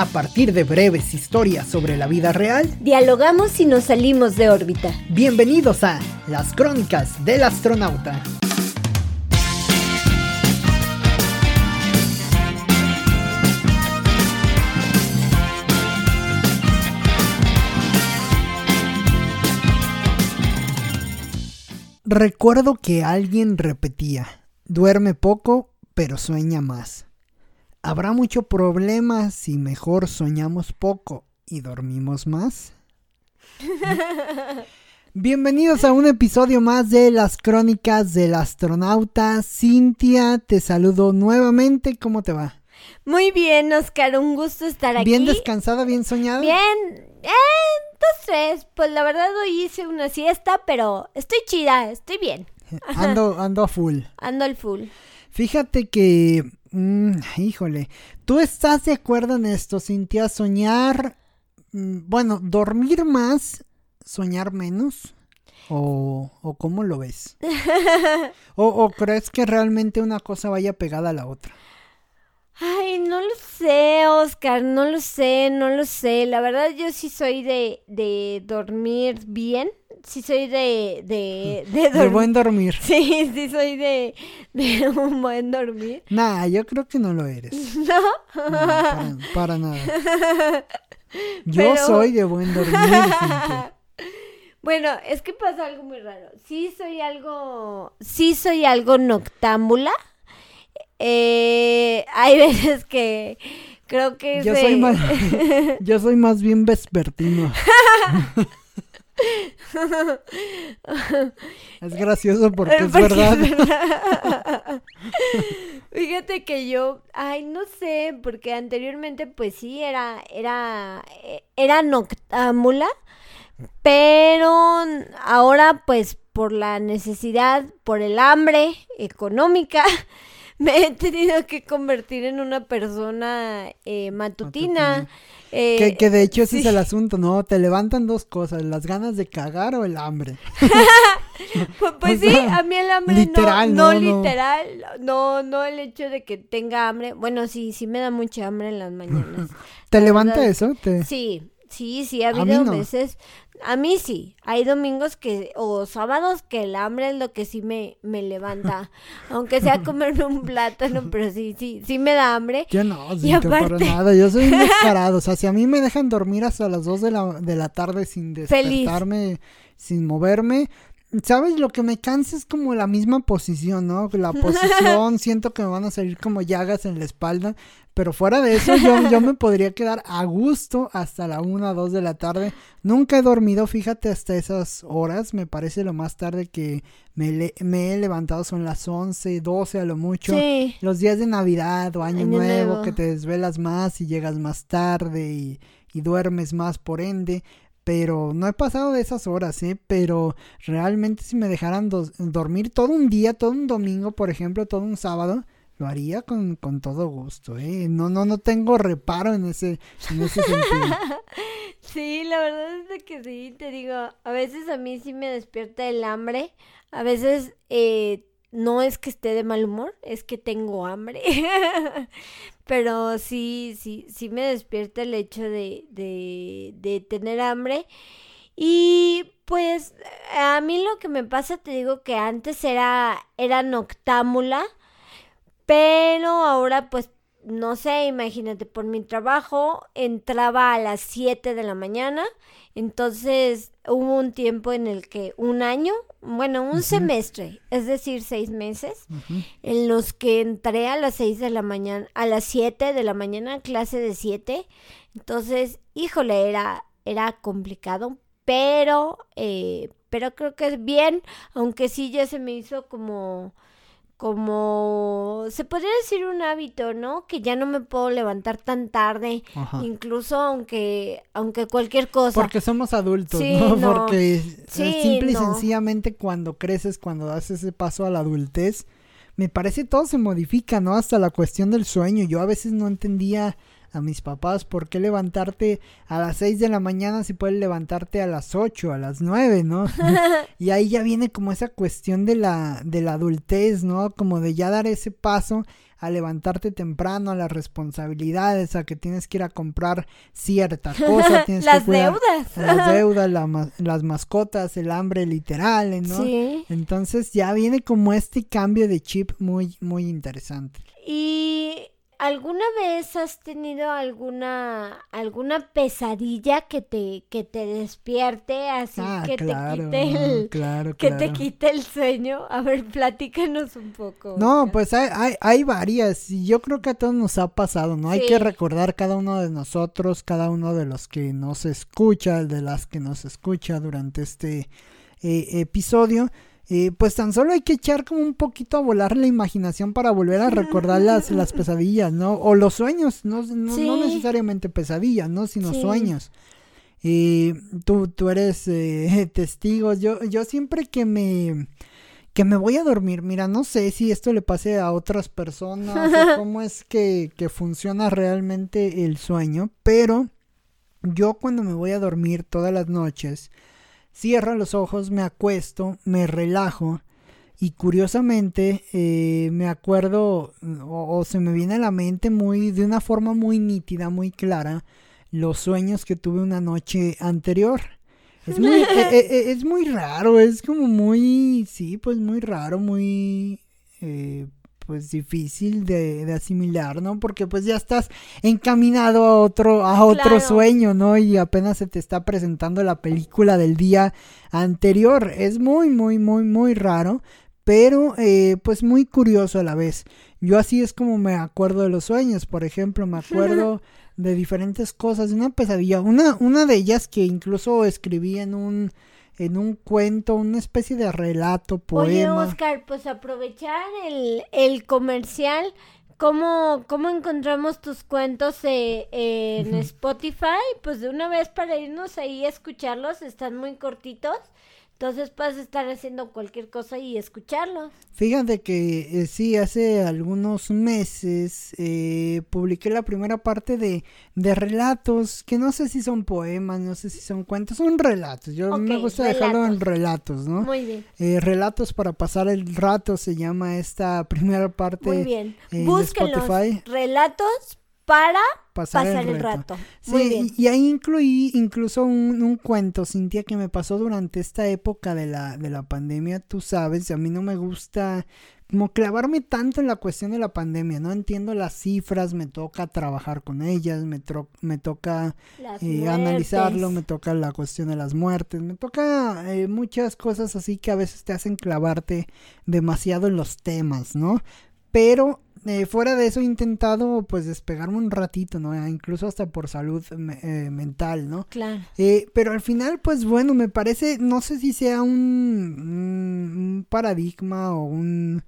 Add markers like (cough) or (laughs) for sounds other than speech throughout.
A partir de breves historias sobre la vida real, dialogamos y nos salimos de órbita. Bienvenidos a Las Crónicas del Astronauta. Recuerdo que alguien repetía, duerme poco, pero sueña más. ¿Habrá mucho problema si mejor soñamos poco y dormimos más? (laughs) Bienvenidos a un episodio más de las crónicas del astronauta. Cintia, te saludo nuevamente. ¿Cómo te va? Muy bien, Oscar, un gusto estar aquí. ¿Bien descansada, bien soñada? Bien, eh, dos, tres. Pues la verdad hoy hice una siesta, pero estoy chida, estoy bien. Ando, ando a full. Ando al full. Fíjate que Mm, híjole, ¿tú estás de acuerdo en esto, Cintia? Soñar, mm, bueno, dormir más, soñar menos. ¿O, o cómo lo ves? (laughs) ¿O, ¿O crees que realmente una cosa vaya pegada a la otra? Ay, no lo sé, Oscar, no lo sé, no lo sé. La verdad yo sí soy de, de dormir bien. Sí soy de... De, (laughs) de, buen dormir. (laughs) Sí, sí soy de, de un buen dormir. Nah, yo creo que no lo eres. (laughs) ¿No? para, nada. Yo soy de buen dormir. Bueno, es que pasa algo muy raro. Sí soy algo... Sí soy algo noctámbula. Eh, hay veces que creo que yo soy más yo soy más bien vespertino (laughs) es gracioso porque, es, (laughs) verdad. (laughs) Fíjate que yo, ay, no sé, porque anteriormente pues sí era era era noctámbula, pero ahora pues por la necesidad, por el hambre económica, me he tenido que convertir en una persona eh, matutina. Eh, que, de hecho ese es el asunto, ¿no? Te levantan dos cosas, las ganas de cagar o el hambre. (laughs) pues, pues sí, a mí el hambre literal, no, no, literal, no, no el hecho de que tenga hambre. Bueno, sí, sí me da mucha hambre en las mañanas. (laughs) ¿Te levanta eso? Sí, sí, sí, ha habido veces. A mí sí, hay domingos que, o sábados que el hambre es lo que sí me, me levanta. (laughs) Aunque sea comerme un plátano, pero sí, sí, sí me da hambre. Yo no, y para nada, yo soy (laughs) descarado. o sea, si a mí me dejan dormir hasta las 2 de la, de la tarde sin despertarme, sin moverme, ¿Sabes? Lo que me cansa es como la misma posición, ¿no? La (laughs) posición, siento que me van a salir como llagas en la espalda. Pero fuera de eso, yo, yo me podría quedar a gusto hasta la una, dos de la tarde. Nunca he dormido, fíjate, hasta esas horas. Me parece lo más tarde que me, me he levantado son las 11, 12 a lo mucho. Sí. Los días de Navidad o Año, nuevo, que te desvelas más y llegas más tarde y, y duermes más por ende pero no he pasado de esas horas, ¿eh? Pero realmente si me dejaran dormir todo un día, todo un domingo, por ejemplo, todo un sábado, lo haría con, con todo gusto, ¿eh? No, no, no tengo reparo en ese, en ese sentido. (laughs) sí, la verdad es que sí, te digo, a veces a mí sí me despierta el hambre, a veces eh, no es que esté de mal humor, es que tengo hambre. (laughs) Pero sí, sí, sí me despierta el hecho de, de, tener hambre. Y pues a mí lo que me pasa, te digo que antes era, era noctámula, pero ahora pues no sé, imagínate, por mi trabajo entraba a las 7 de la mañana, entonces hubo un tiempo en el que un año, bueno, un semestre, es decir, seis meses, en los que entré a las 6 de la mañana, a las 7 de la mañana, clase de 7, entonces, híjole, era, era complicado, pero, eh, pero creo que es bien, aunque sí ya se me hizo como como se podría decir un hábito, ¿no? Que ya no me puedo levantar tan tarde, incluso aunque aunque cualquier cosa. Porque somos adultos, (laughs) ¿no? Porque simple y sencillamente cuando creces, cuando das ese paso a la adultez, me parece todo se modifica, ¿no? Hasta la cuestión del sueño. Yo a veces no entendía a mis papás, ¿por qué levantarte a las 6 de la mañana si puedes levantarte a las 8, a las 9, ¿no? (laughs) y ahí ya viene como esa cuestión de la, de la adultez, ¿no? Como de ya dar ese paso a levantarte temprano, a las responsabilidades, a que tienes que ir a comprar cierta cosa, (laughs) tienes las que deudas, las (laughs) deudas, las mascotas, el hambre literal, ¿no? Sí. Entonces ya viene como este cambio de chip muy, muy interesante. Y ¿Alguna vez has tenido alguna alguna pesadilla que te que te despierte así ah, que te quite el que te quite el sueño? A ver, platícanos un poco. No, pues hay, hay, hay varias y yo creo que a todos nos ha pasado, ¿no? Hay que recordar cada uno de nosotros, cada uno de los que nos escucha, de las que nos escucha durante este eh, episodio eh, pues tan solo hay que echar como un poquito a volar la imaginación para volver a recordar las, las pesadillas, ¿no? O los sueños, no, no, necesariamente pesadillas, ¿no? Sino sueños. Y tú, tú eres eh, (laughs) testigo. Yo, yo siempre que me que me voy a dormir, mira, no sé si esto le pase a otras personas o (laughs) cómo es que, que funciona realmente el sueño, pero yo cuando me voy a dormir todas las noches, Cierro los ojos, me acuesto, me relajo y curiosamente eh, me acuerdo o, se me viene a la mente muy de una forma muy nítida, muy clara los sueños que tuve una noche anterior. Es muy, (laughs) e, e, e, es muy raro, es como muy, sí, pues muy raro, muy eh, pues difícil de, de, asimilar, ¿no? Porque pues ya estás encaminado a otro, a otro sueño, ¿no? Y apenas se te está presentando la película del día anterior. Es muy, muy, muy, muy raro, pero eh, pues muy curioso a la vez. Yo así es como me acuerdo de los sueños, por ejemplo, me acuerdo (laughs) de diferentes cosas, de una pesadilla, una, una de ellas que incluso escribí en un en un cuento, una especie de relato, poema. Oye, Oscar, pues aprovechar el, el comercial. ¿Cómo, ¿Cómo encontramos tus cuentos eh, en (laughs) Spotify? Pues de una vez para irnos ahí a escucharlos, están muy cortitos. Entonces puedes estar haciendo cualquier cosa y escucharlo. Fíjate que eh, sí, hace algunos meses eh, publiqué la primera parte de, de, relatos, que no sé si son poemas, no sé si son cuentos, son relatos. Yo me gusta dejarlo en relatos, ¿no? Muy bien. Eh, relatos para pasar el rato se llama esta (laughs) primera parte. Muy bien. Spotify. relatos para pasar, el, rato. Sí, y ahí incluí incluso un, un, cuento, Cintia, que me pasó durante esta época de la, de la pandemia. Tú sabes, a mí no me gusta como clavarme tanto en la cuestión de la pandemia, no entiendo las cifras, me toca trabajar con ellas, me, me toca eh, analizarlo, me toca la cuestión de las muertes, me toca eh, muchas cosas así que a veces te hacen clavarte demasiado en los temas, ¿no? Pero eh, fuera de eso he intentado pues despegarme un ratito, ¿no? Ah, incluso hasta por salud eh, mental, ¿no? Claro. Eh, pero al final pues bueno, me parece, no sé si sea un, un paradigma o un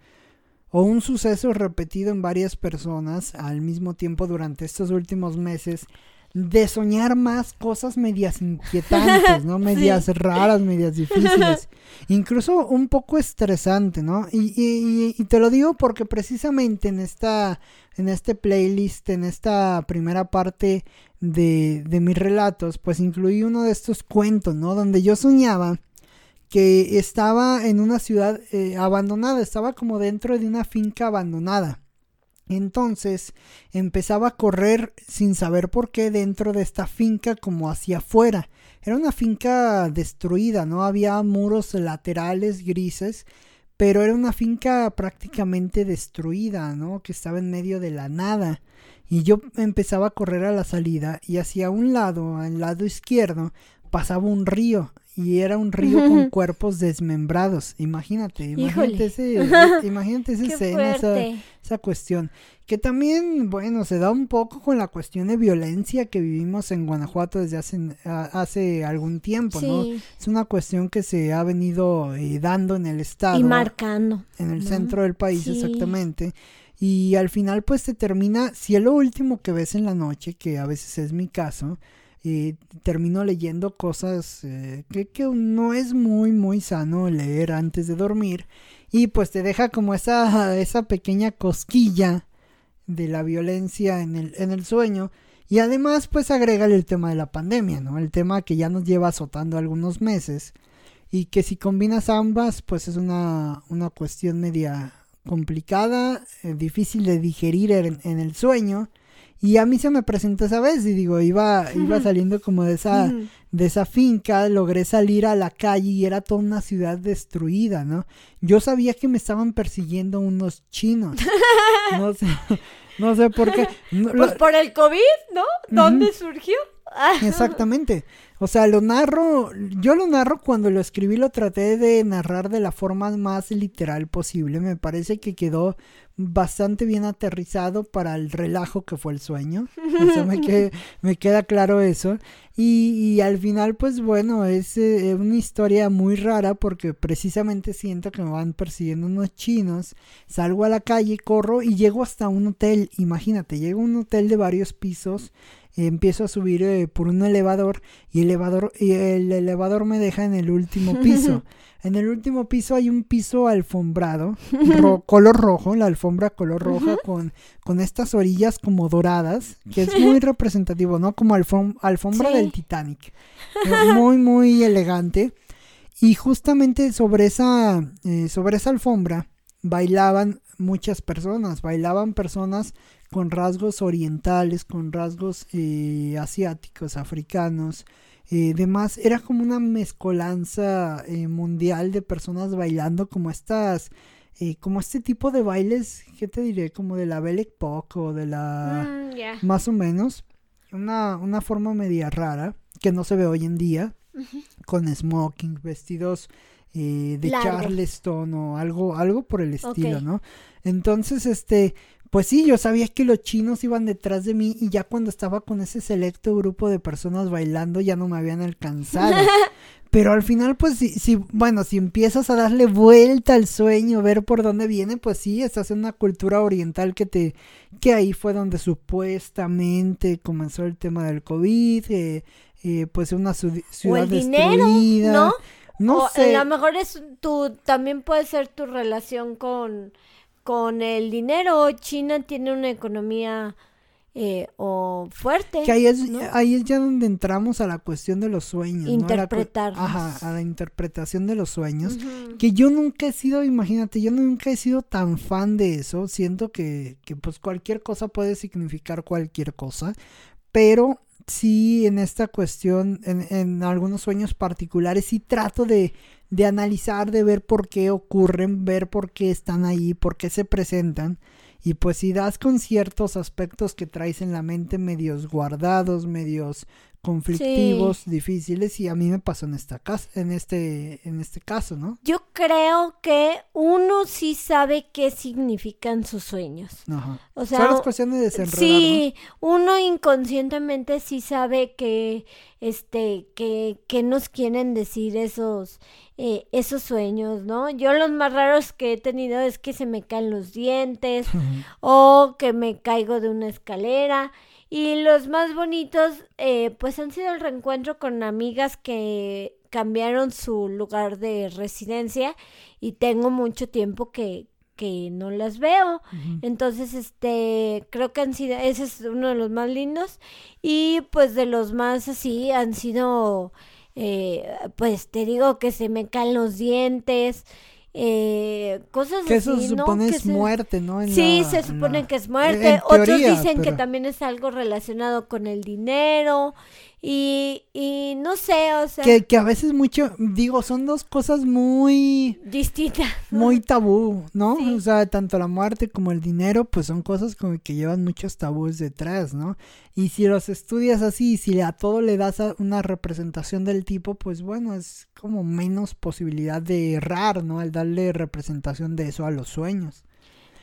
o un suceso repetido en varias personas al mismo tiempo durante estos últimos meses de soñar más cosas medias inquietantes, ¿no? (laughs) Medias raras, medias difíciles. (laughs) Incluso un poco estresante, ¿no? Y, y, y, te lo digo porque precisamente en esta, en este playlist, en esta primera parte de, de mis relatos, pues incluí uno de estos cuentos, ¿no? Donde yo soñaba que estaba en una ciudad eh, abandonada, estaba como dentro de una finca abandonada. Entonces empezaba a correr sin saber por qué dentro de esta finca como hacia afuera. Era una finca destruida, no había muros laterales grises, pero era una finca prácticamente destruida, ¿no? Que estaba en medio de la nada. Y yo empezaba a correr a la salida y hacia un lado, al lado izquierdo, pasaba un río y era un río con cuerpos desmembrados. Imagínate, imagínate (laughs) ese, imagínate esa escena, esa, cuestión. Que también, bueno, se da un poco con la cuestión de violencia que vivimos en Guanajuato desde hace, hace algún tiempo, ¿no? Es una cuestión que se ha venido eh, dando en el estado. Y marcando. En el centro del país, exactamente. Y al final, pues se termina, si es lo último que ves en la noche, que a veces es mi caso, y termino leyendo cosas eh, que, que, no es muy muy sano leer antes de dormir y pues te deja como esa, (laughs) esa pequeña cosquilla de la violencia en el, en el sueño Y además, pues agrega el tema de la pandemia, ¿no? El tema que ya nos lleva azotando algunos meses y que si combinas ambas, pues es una, una cuestión media complicada, eh, difícil de digerir en, el sueño. Y a mí se me presentó esa vez y digo, iba, iba saliendo como de esa, de esa finca, logré salir a la calle y era toda una ciudad destruida, ¿no? Yo sabía que me estaban persiguiendo unos chinos. (laughs) No sé, no sé por qué. (laughs) Pues por el COVID, ¿no? ¿Dónde surgió? (laughs) Exactamente. O sea, lo narro, yo lo narro cuando lo escribí, lo traté de narrar de la forma más literal posible. Me parece que quedó bastante bien aterrizado para el relajo que fue el sueño. O sea, me, (laughs) me queda claro eso. Y, al final, pues bueno, es eh, una historia muy rara porque precisamente siento que me van persiguiendo unos chinos. Salgo a la calle, corro y llego hasta un hotel. Imagínate, llego a un hotel de varios pisos empiezo a subir eh, por un elevador y el elevador, y el elevador me deja en el último piso. (laughs) en el último piso hay un piso alfombrado, (laughs) color rojo, la alfombra color roja con, con estas orillas como doradas, que es (laughs) muy representativo, ¿no? Como alfombra del Titanic. muy, muy elegante. Y justamente sobre esa, eh, sobre esa alfombra bailaban muchas personas, bailaban personas con rasgos orientales, con rasgos eh, asiáticos, africanos, eh, demás. Era como una mezcolanza eh, mundial de personas bailando como estas, eh, como este tipo de bailes, ¿qué te diré? Como de la Belle Époque o de la... Mm, más o menos. Una, una forma media rara que no se ve hoy en día, con smoking, vestidos de Charleston o algo, algo por el estilo, ¿no? Entonces, este, pues sí, yo sabía que los chinos iban detrás de mí y ya cuando estaba con ese selecto grupo de personas bailando ya no me habían alcanzado. (laughs) Pero al final, pues sí, si, bueno, si empiezas a darle vuelta al sueño, ver por dónde viene, pues sí, estás en una cultura oriental que te, que ahí fue donde supuestamente comenzó el tema del COVID, eh, eh, pues una ciudad o el destruida. ¿no? No sé. A lo mejor es tu, también puede ser tu relación con con el dinero. China tiene una economía eh, o fuerte. Que ahí es, ahí es ya donde entramos a la cuestión de los sueños. Interpretar. Ajá, a la interpretación de los sueños. Que yo nunca he sido, imagínate, yo nunca he sido tan fan de eso. Siento que, que pues cualquier cosa puede significar cualquier cosa. Pero sí, en esta cuestión, en, en algunos sueños particulares, sí trato de de analizar, de ver por qué ocurren, ver por qué están ahí, por qué se presentan. Y pues si das con ciertos aspectos que traes en la mente medios guardados, medios conflictivos, difíciles y a mí me pasó en esta casa, en este en este caso, ¿no? Yo creo que uno sí sabe qué significan sus sueños. Ajá. O sea, son las cuestiones de desenredar, Sí, uno inconscientemente sí sabe que este que que nos quieren decir esos eh, esos sueños, ¿no? Yo los más raros que he tenido es que se me caen los dientes (laughs) o que me caigo de una escalera y los más bonitos, eh, pues han sido el reencuentro con amigas que cambiaron su lugar de residencia y tengo mucho tiempo que, que no las veo. Entonces, este, creo que han sido, ese es uno de los más lindos. Y pues de los más así han sido, eh, pues te digo que se me caen los dientes eh, cosas que eso se supone es muerte, ¿no? sí, se supone que es muerte. Otros dicen que también es algo relacionado con el dinero y, y no sé, o sea... Que, que a veces mucho, digo, son dos cosas muy... Distintas. (laughs) Muy tabú, ¿no? O sea, tanto la muerte como el dinero, pues son cosas como que llevan muchos tabúes detrás, ¿no? Y si los estudias así, si a todo le das una representación del tipo, pues bueno, es como menos posibilidad de errar, ¿no? Al darle representación de eso a los sueños.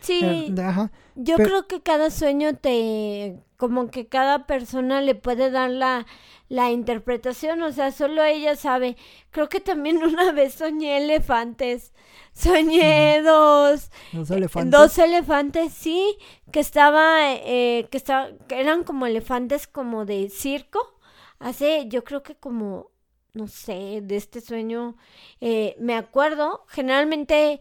Sí, eh, yo creo que cada sueño te, como que cada persona le puede dar la, la interpretación, o sea, solo ella sabe. Creo que también (laughs) una vez soñé elefantes, soñé dos, dos elefantes, dos elefantes, sí, que estaba, eh, que estaba, que eran como elefantes como de circo, hace, yo creo que como, no sé, de este sueño, eh, me acuerdo, generalmente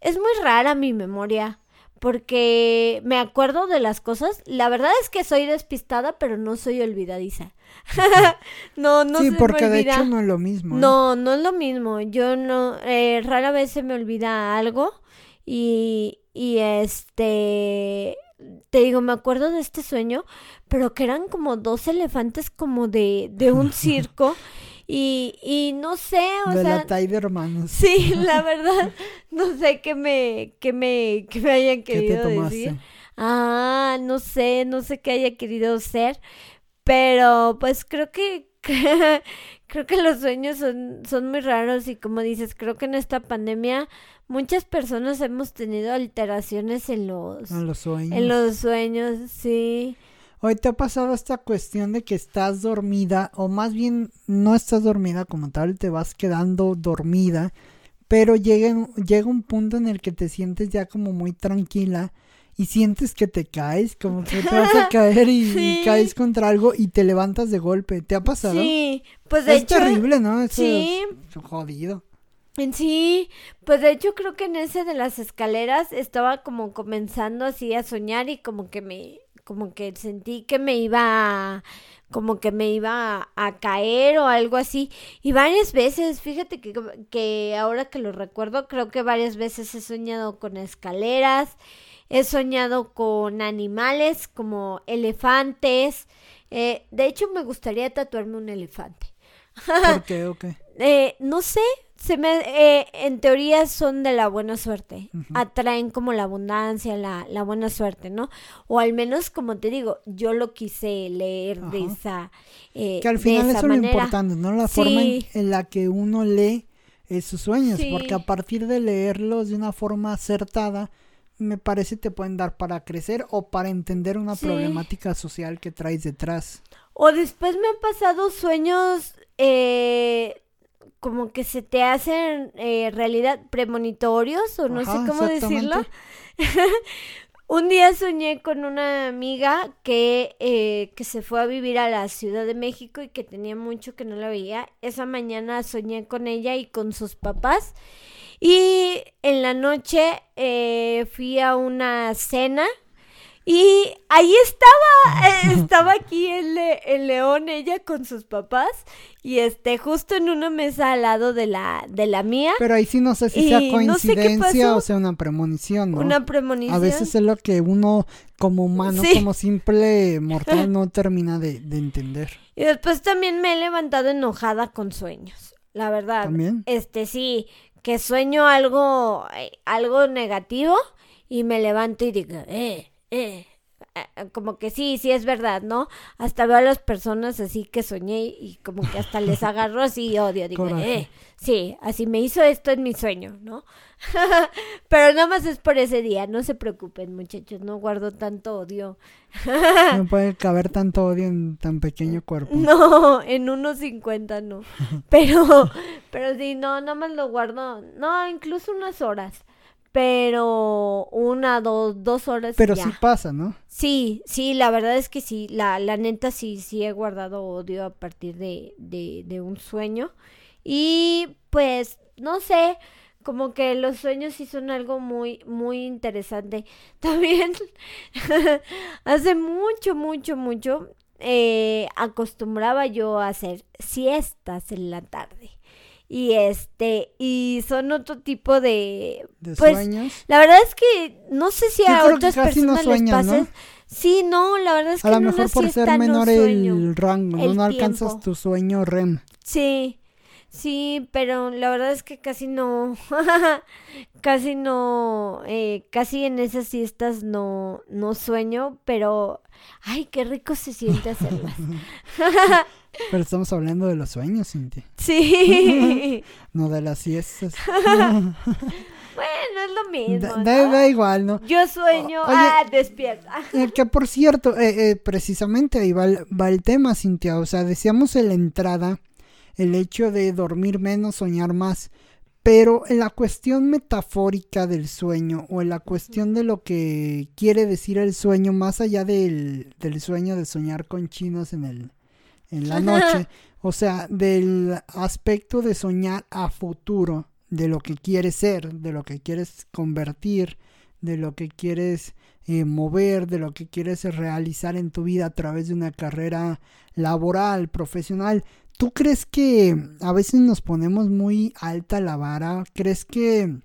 es muy rara mi memoria porque me acuerdo de las cosas. La verdad es que soy despistada, pero no soy olvidadiza. (laughs) no, no sí, porque de hecho no es lo mismo. ¿eh? No, no es lo mismo. Yo no, eh, rara vez se me olvida algo y, y este, te digo, me acuerdo de este sueño, pero que eran como dos elefantes como de, de un (laughs) circo. Y, y no sé, o de sea. la de hermanos. Sí, (laughs) la verdad, no sé qué me, qué me, qué me hayan querido decir. Ah, no sé, no sé qué haya querido ser. Pero pues creo que (laughs) creo que los sueños son, son muy raros y como dices, creo que en esta pandemia muchas personas hemos tenido alteraciones en los, en los sueños. En los sueños, sí. Hoy te ha pasado esta cuestión de que estás dormida, o más bien no estás dormida como tal, te vas quedando dormida, pero llega, llega un punto en el que te sientes ya como muy tranquila y sientes que te caes, como que te vas a (laughs) caer y, caes contra algo y te levantas de golpe. ¿Te ha pasado? Sí, pues de es terrible, ¿no? sí. Es jodido. Sí, pues de hecho creo que en ese de las escaleras estaba como comenzando así a soñar y como que me como que sentí que me iba a, como que me iba a, caer o algo así. Y varias veces, fíjate que, que ahora que lo recuerdo, creo que varias veces he soñado con escaleras, he soñado con animales como elefantes. Eh, de hecho, me gustaría tatuarme un elefante. ¿Por (laughs) qué o qué? Eh, no sé, se me, eh, en teoría son de la buena suerte, atraen como la abundancia, la, la, buena suerte, ¿no? O al menos, como te digo, yo lo quise leer de esa eh, Que al final eso es lo importante, ¿no? La forma en, la que uno lee sus sueños, porque a partir de leerlos de una forma acertada, me parece te pueden dar para crecer o para entender una problemática social que traes detrás. O después me han pasado sueños... Eh, como que se te hacen eh, realidad premonitorios o no sé cómo decirlo. (laughs) Un día soñé con una amiga que, eh, que se fue a vivir a la Ciudad de México y que tenía mucho que no la veía. Esa mañana soñé con ella y con sus papás. Y en la noche eh, fui a una cena y ahí estaba, eh, estaba aquí el, el, león, ella con sus papás, y este, justo en una mesa al lado de la, de la mía. Pero ahí sí no sé si sea coincidencia o sea una premonición, ¿no? Una premonición. A veces es lo que uno, como humano, como simple mortal, (laughs) no termina de, de entender. Y después también me he levantado enojada con sueños, la verdad. ¿También? Este, sí, que sueño algo, eh, algo negativo, y me levanto y digo, eh eh, eh, como que sí, sí es verdad, ¿no? Hasta veo a las personas así que soñé y como que hasta les (laughs) agarro así odio, digo, eh, sí, así me hizo esto en mi sueño, ¿no? (laughs) Pero nada más es por ese día, no se preocupen muchachos, no guardo tanto odio. (laughs) no puede caber tanto odio en tan pequeño cuerpo. No, en unos 50 no. Pero, pero sí, no, nada más lo guardo, no, incluso unas horas pero una, dos, dos horas. Pero sí pasa, ¿no? Sí, sí, la verdad es que sí, la, la neta sí, sí he guardado odio a partir de, de, de un sueño. Y pues, no sé, como que los sueños sí son algo muy, muy interesante. (laughs) También, (laughs) hace mucho, mucho, mucho, eh, acostumbraba yo a hacer siestas en la tarde y este y son otro tipo de, ¿De pues, sueños. La verdad es que no sé si a otras personas les pasa. Sí, no, la verdad es que a lo mejor por ser menor el rango, no, alcanzas tu sueño REM. Sí. Sí, pero la verdad es que casi no, (laughs) casi no, eh, casi en esas siestas no, no sueño, pero, ay, qué rico se siente hacerlas. (laughs) (laughs) Pero estamos hablando de los sueños, Cintia. Sí. (laughs) no de las siestas. (laughs) bueno, es lo mismo. Da, igual, ¿no? Yo sueño, ah, despierta. Eh, que por cierto, eh, eh, precisamente ahí va el, va el tema, Cintia. O sea, decíamos en la entrada el hecho de dormir menos, soñar más. Pero en la cuestión metafórica del sueño o en la cuestión de lo que quiere decir el sueño, más allá del, del sueño de soñar con chinos en el, en la (laughs) noche. o sea, del aspecto de soñar a futuro, de lo que quieres ser, de lo que quieres convertir, de lo que quieres eh, mover, de lo que quieres realizar en tu vida a través de una carrera laboral, profesional. ¿Tú crees que a veces nos ponemos muy alta la vara? ¿Crees que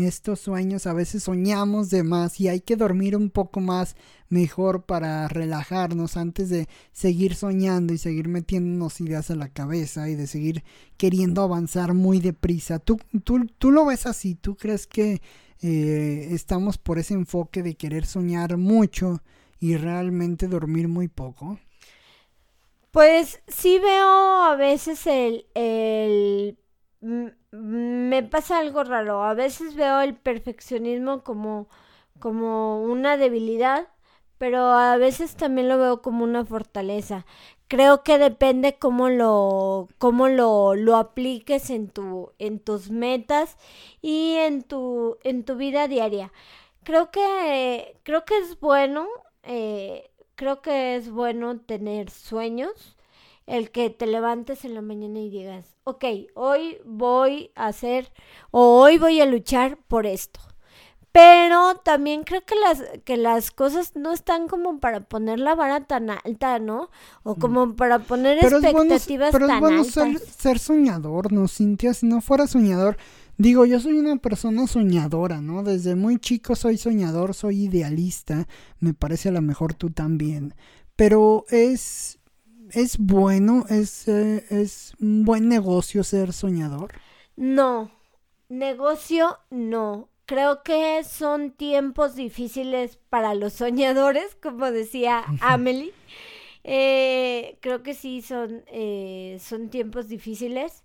estos sueños a veces soñamos de más y hay que dormir un poco más mejor para relajarnos antes de seguir soñando y seguir metiéndonos ideas a la cabeza y de seguir queriendo avanzar muy deprisa. ¿Tú, tú, tú lo ves así? ¿Tú crees que eh, estamos por ese enfoque de querer soñar mucho y realmente dormir muy poco? Pues sí veo a veces el, el me pasa algo raro. A veces veo el perfeccionismo como, como una debilidad, pero a veces también lo veo como una fortaleza. Creo que depende cómo lo, cómo lo, lo apliques en tu, en tus metas y en tu, en tu vida diaria. Creo que, creo que es bueno, eh, creo que es bueno tener sueños el que te levantes en la mañana y digas, ok, hoy voy a hacer o hoy voy a luchar por esto. Pero también creo que las, que las cosas no están como para poner la vara tan alta, ¿no? O mm. como para poner expectativas pero es bueno Ser, ser, soñador, ¿no, Cintia? Si no fuera soñador, digo, yo soy una persona soñadora, ¿no? Desde muy chico soy soñador, soy idealista, me parece a lo mejor tú también. Pero es ¿Es bueno? ¿Es, eh, ¿Es un buen negocio ser soñador? No, negocio no. Creo que son tiempos difíciles para los soñadores, como decía Amelie. Eh, creo que sí, son, eh, son tiempos difíciles.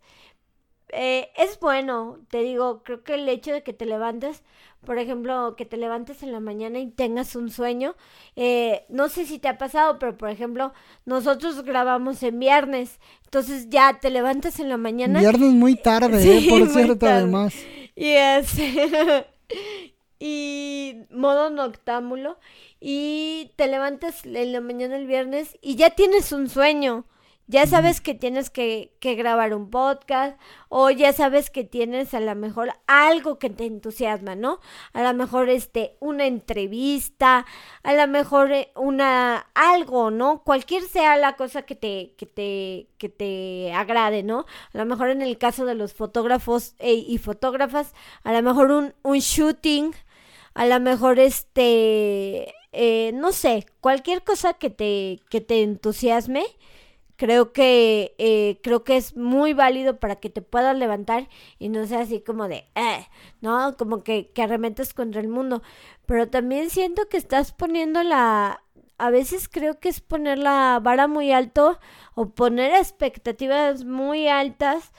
Eh, es bueno, te digo, creo que el hecho de que te levantes, por ejemplo, que te levantes en la mañana y tengas un sueño, eh, no sé si te ha pasado, pero por ejemplo, nosotros grabamos en viernes, entonces ya te levantas en la mañana. Viernes muy tarde, eh, por cierto, además. Y es... (laughs) y modo noctámbulo y te levantas en la mañana el viernes y ya tienes un sueño. Ya sabes que tienes que, que, grabar un podcast o ya sabes que tienes a lo mejor algo que te entusiasma, ¿no? A lo mejor este una entrevista, a lo mejor eh, una algo, ¿no? Cualquier sea la cosa que te que te que te agrade, ¿no? A lo mejor en el caso de los fotógrafos y fotógrafas, a lo mejor un, un shooting, a lo mejor este eh, no sé, cualquier cosa que te que te entusiasme creo que eh, creo que es muy válido para que te puedas levantar y no sea así como de eh, no como que, que arrementes contra el mundo. Pero también siento que estás poniendo la a veces creo que es poner la vara muy alto o poner expectativas muy altas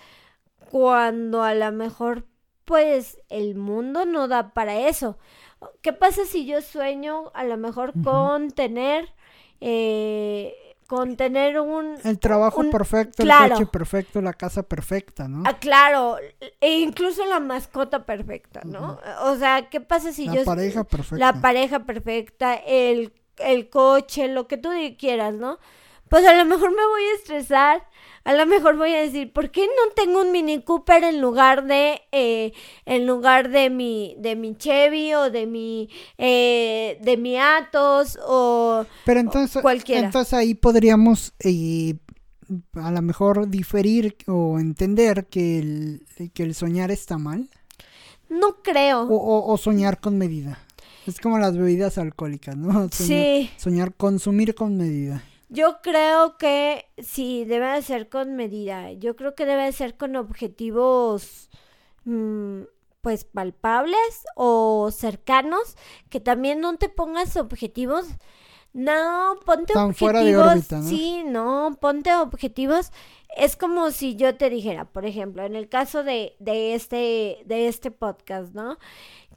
cuando a lo mejor pues el mundo no da para eso. ¿qué pasa si yo sueño a lo mejor con tener eh, con tener un... El trabajo perfecto, el coche perfecto, la casa perfecta, ¿no? Ah, claro, e incluso la mascota perfecta, ¿no? O sea, ¿qué pasa si yo... La pareja perfecta. La pareja perfecta, el, el coche, lo que tú quieras, ¿no? Pues a lo mejor me voy a estresar a lo mejor voy a decir, ¿por qué no tengo un Mini Cooper en lugar de, eh, en lugar de mi, de mi Chevy o de mi, eh, de mi Atos o, Pero entonces, cualquiera? Entonces ahí podríamos eh, a lo mejor diferir o entender que el, que el soñar está mal. No creo. O, o, soñar con medida. Es como las bebidas alcohólicas, ¿no? sí. Soñar, consumir con medida. Yo creo que sí, debe de ser con medida. Yo creo que debe de ser con objetivos, mm, pues, palpables o cercanos. Que también no te pongas objetivos. No, ponte objetivos. Sí, no, ponte objetivos. Es como si yo te dijera, por ejemplo, en el caso de, de este, de este podcast, ¿no?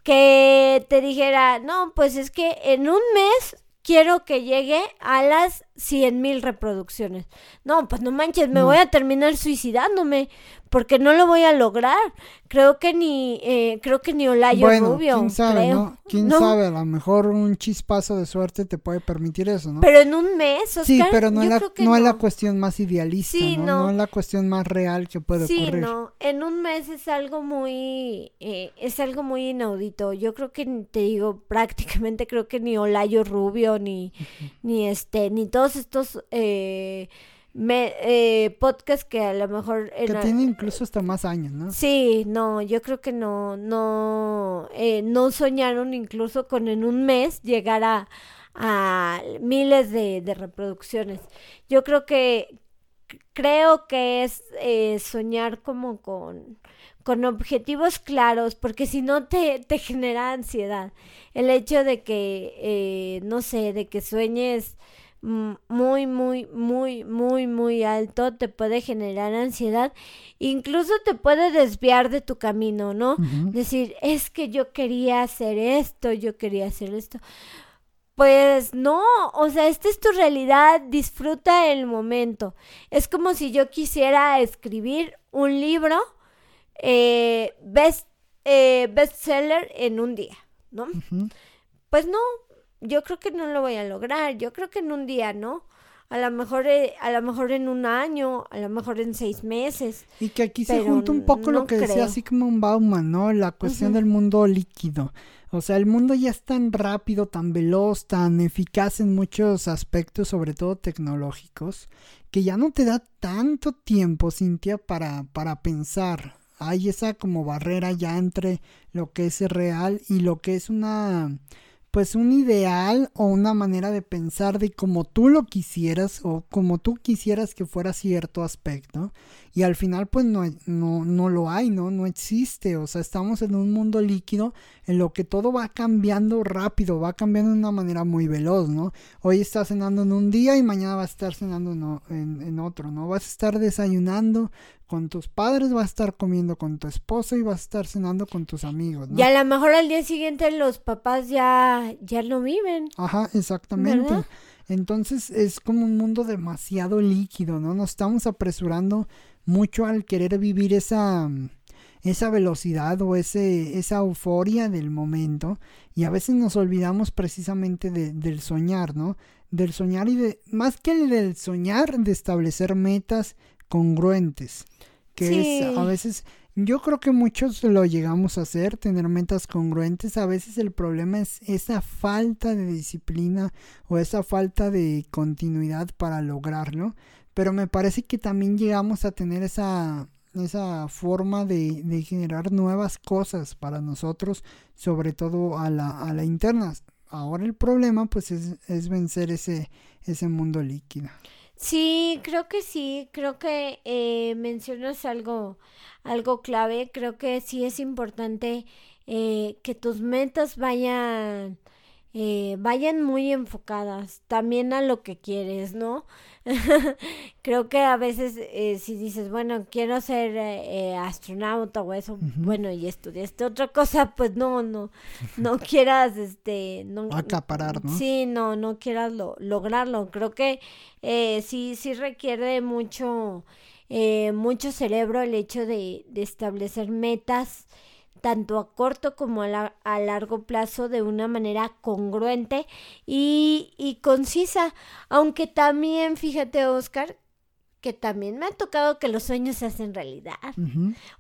Que te dijera, no, pues es que en un mes quiero que llegue a las 100 mil reproducciones. No, pues no manches, me voy a terminar suicidándome porque no lo voy a lograr. Creo que ni, eh, creo que ni Olayo Rubio. quién sabe, ¿no? Quién sabe, a lo mejor un chispazo de suerte te puede permitir eso, ¿no? Pero en un mes, Oscar, Sí, pero no, es la, no, es la cuestión más idealista, ¿no? ¿no? es la cuestión más real que puede ocurrir. Sí, no, en un mes es algo muy, eh, es algo muy inaudito. Yo creo que, te digo, (laughs) prácticamente creo que ni Olayo Rubio, ni, ni este, ni todos estos... Eh, me, eh, podcast que a lo mejor... que tiene incluso hasta más años, ¿no? Sí, no, yo creo que no, no, eh, no soñaron incluso con en un mes llegar a, a miles de, de reproducciones. Yo creo que, creo que es eh, soñar como con, con objetivos claros, porque si no te, te genera ansiedad. El hecho de que, eh, no sé, de que sueñes muy, muy, muy, muy, muy alto, te puede generar ansiedad, incluso te puede desviar de tu camino, ¿no? Decir, es que yo quería hacer esto, yo quería hacer esto. Pues no, o sea, esta es tu realidad, disfruta el momento. Es como si yo quisiera escribir un libro eh, best, eh, bestseller en un día, ¿no? Pues no, yo creo que no lo voy a lograr, yo creo que en un día, ¿no? A lo mejor, eh, a lo mejor en un año, a lo mejor en seis meses. Y que aquí se junta un poco lo que decía así como un Bauman, ¿no? La cuestión del mundo líquido. O sea, el mundo ya es tan rápido, tan veloz, tan eficaz en muchos aspectos, sobre todo tecnológicos, que ya no te da tanto tiempo, Cintia, para, para pensar. Hay esa como barrera ya entre lo que es real y lo que es una pues un ideal o una manera de pensar de como tú lo quisieras o como tú quisieras que fuera cierto aspecto y al final pues no, no, no lo hay, ¿no? No existe, o sea, estamos en un mundo líquido en lo que todo va cambiando rápido, va cambiando de una manera muy veloz, ¿no? Hoy estás cenando en un día y mañana vas a estar cenando en, en otro, ¿no? Vas a estar desayunando con tus padres, vas a estar comiendo con tu esposo y vas a estar cenando con tus amigos, ¿no? Y a lo mejor al día siguiente los papás ya, ya no viven. Ajá, exactamente. Entonces es como un mundo demasiado líquido, ¿no? Nos estamos apresurando mucho al querer vivir esa, esa velocidad o ese, esa euforia del momento. Y a veces nos olvidamos precisamente del soñar, ¿no? Del soñar y de, más que el del soñar, de establecer metas congruentes, que es a veces, yo creo que muchos lo llegamos a hacer, tener metas congruentes, a veces el problema es esa falta de disciplina o esa falta de continuidad para lograrlo pero me parece que también llegamos a tener esa, esa forma de, generar nuevas cosas para nosotros, sobre todo a la, a la interna. Ahora el problema pues es, es vencer ese, ese mundo líquido. Sí, creo que sí, creo que eh, mencionas algo, algo clave, creo que sí es importante eh, que tus metas vayan, eh, vayan muy enfocadas también a lo que quieres, ¿no? (laughs) creo que a veces eh, si dices, bueno, quiero ser eh, astronauta o eso, bueno, y estudiaste otra cosa, pues no, no, no (laughs) quieras, este, no. Acaparar, ¿no? Sí, no, no quieras lo, lograrlo. Creo que eh, sí, sí requiere mucho, mucho cerebro el hecho de, de establecer metas tanto a corto como a, a, largo plazo de una manera congruente y, y concisa. Aunque también, fíjate, Oscar, que también me ha tocado que los sueños se hacen realidad.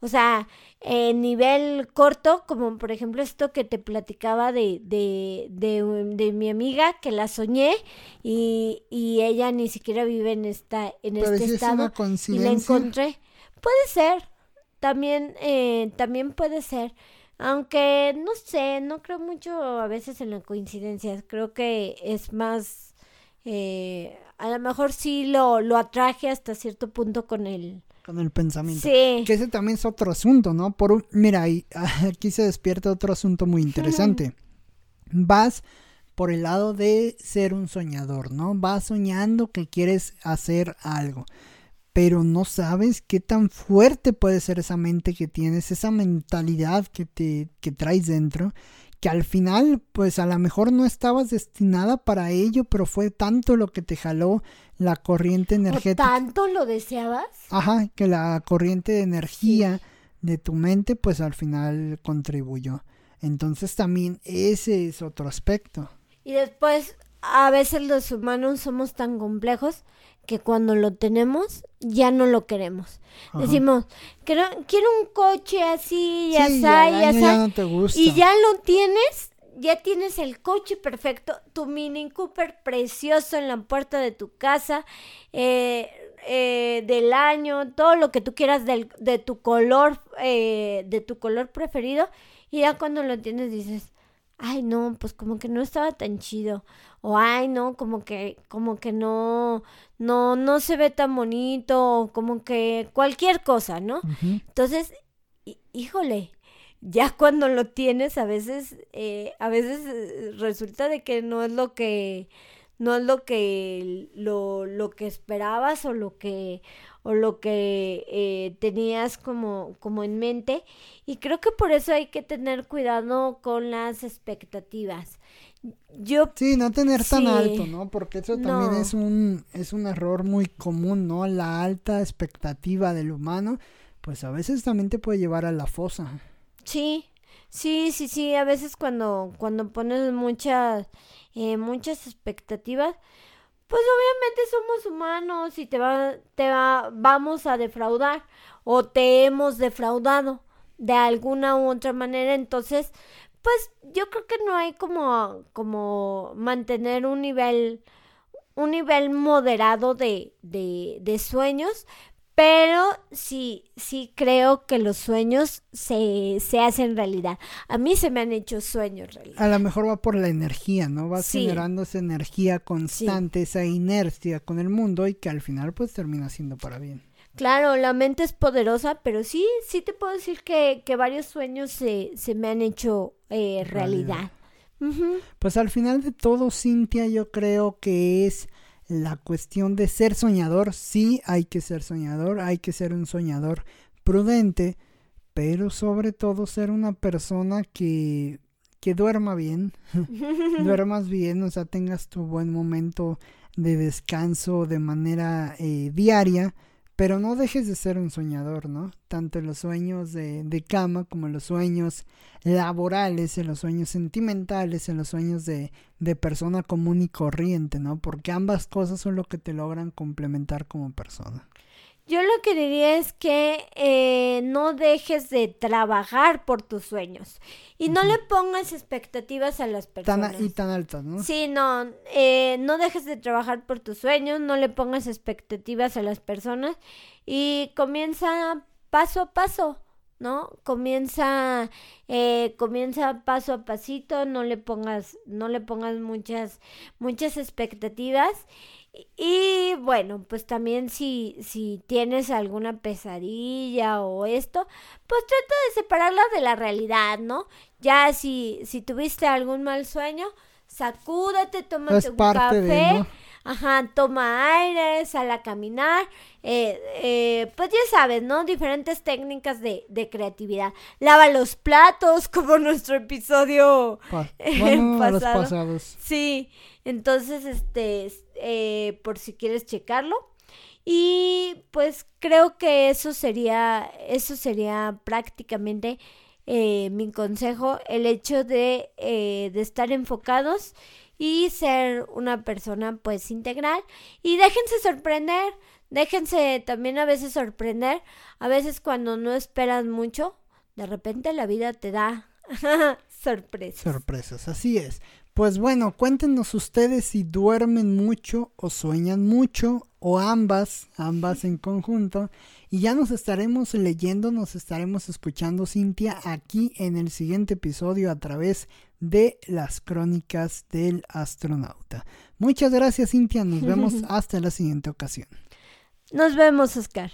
O sea, en nivel corto, como por ejemplo esto que te platicaba de, de, de, de mi amiga, que la soñé y, y, ella ni siquiera vive en, esta, en este estado. y la encontré. Puede ser, también, eh, también puede ser. Aunque no sé, no creo mucho a veces en la coincidencia. Creo que es más. Eh, a lo mejor sí lo, lo atraje hasta cierto punto con el. Con el pensamiento. Sí. Que ese también es otro asunto, ¿no? Por mira, (laughs) aquí se despierta otro asunto muy interesante. Vas por el lado de ser un soñador, ¿no? Vas soñando que quieres hacer algo pero no sabes qué tan fuerte puede ser esa mente que tienes, esa mentalidad que te que traes dentro, que al final, pues a lo mejor no estabas destinada para ello, pero fue tanto lo que te jaló la corriente energética. ¿Tanto lo deseabas? Ajá, que la corriente de energía de tu mente, pues al final contribuyó. Entonces también ese es otro aspecto. Y después, a veces los humanos somos tan complejos que cuando lo tenemos ya no lo queremos. Decimos, quiero, quiero un coche así, ya sí, ya, ya, te gusta. y ya lo tienes, ya tienes el coche perfecto, tu Mini Cooper precioso en la puerta de tu casa, eh, eh, del año, todo lo que tú quieras del, de tu color, eh, de tu color preferido, y ya cuando lo tienes dices, ay no, pues como que no estaba tan chido. O ay no, como que, como que no, no, no se ve tan bonito, o como que cualquier cosa, ¿no? Entonces, híjole, ya cuando lo tienes, a veces, eh, a veces eh, resulta de que no es lo que, no es lo que, lo, lo que esperabas o lo que, o lo que eh, tenías como, como en mente. Y creo que por eso hay que tener cuidado con las expectativas. Yo, sí, no tener tan alto, ¿no? Porque eso también es un, es un error muy común, ¿no? La alta expectativa del humano, pues a veces también te puede llevar a la fosa. Sí, sí, sí, sí, a veces cuando, cuando pones muchas, eh, muchas expectativas, pues obviamente somos humanos y te va, te va, vamos a defraudar o te hemos defraudado de alguna u otra manera, entonces, pues yo creo que no hay como, como mantener un nivel, un nivel moderado de, de, de sueños, pero sí, sí creo que los sueños se, se hacen realidad. A mí se me han hecho sueños realidad. A lo mejor va por la energía, ¿no? Vas generando esa energía constante, esa inercia con el mundo y que al final pues termina siendo para bien. Claro, la mente es poderosa, pero sí, sí te puedo decir que, que varios sueños se, se me han hecho eh, realidad. Pues al final de todo, Cintia, yo creo que es la cuestión de ser soñador, sí hay que ser soñador, hay que ser un soñador prudente, pero sobre todo ser una persona que, que duerma bien, (laughs) duermas bien, o sea, tengas tu buen momento de descanso de manera eh, diaria pero no dejes de ser un soñador, ¿no? Tanto en los sueños de, de, cama como en los sueños laborales, en los sueños sentimentales, en los sueños de, de persona común y corriente, ¿no? Porque ambas cosas son lo que te logran complementar como persona. Yo lo que diría es que eh, no dejes de trabajar por tus sueños y no le pongas expectativas a las personas. Tan, y tan altas, ¿no? Sí, no, eh, no dejes de trabajar por tus sueños, no le pongas expectativas a las personas y comienza paso a paso. ¿No? Comienza, eh, comienza paso a pasito, no le pongas, no le pongas muchas, muchas expectativas y bueno, pues también si, si tienes alguna pesadilla o esto, pues trata de separarla de la realidad, ¿no? Ya si, si tuviste algún mal sueño, sacúdate, tómate un café. Ajá, toma aire, sal a caminar. Eh, eh, pues ya sabes, ¿no? Diferentes técnicas de, de, creatividad. Lava los platos, (laughs) como nuestro episodio (laughs) pasado. Sí, entonces, este, eh, por si quieres checarlo. Y pues creo que eso sería, eso sería prácticamente mi consejo, el hecho de, de estar enfocados y ser una persona pues integral y déjense sorprender, déjense también a veces sorprender, a veces cuando no esperas mucho, de repente la vida te da (laughs) sorpresas. Sorpresas, así es. Pues bueno, cuéntenos ustedes si duermen mucho o sueñan mucho o ambas, ambas en conjunto. Y ya nos estaremos leyendo, nos estaremos escuchando, Cintia, aquí en el siguiente episodio a través de las crónicas del astronauta. Muchas gracias, Cintia. Nos vemos (laughs) hasta la siguiente ocasión. Nos vemos, Oscar.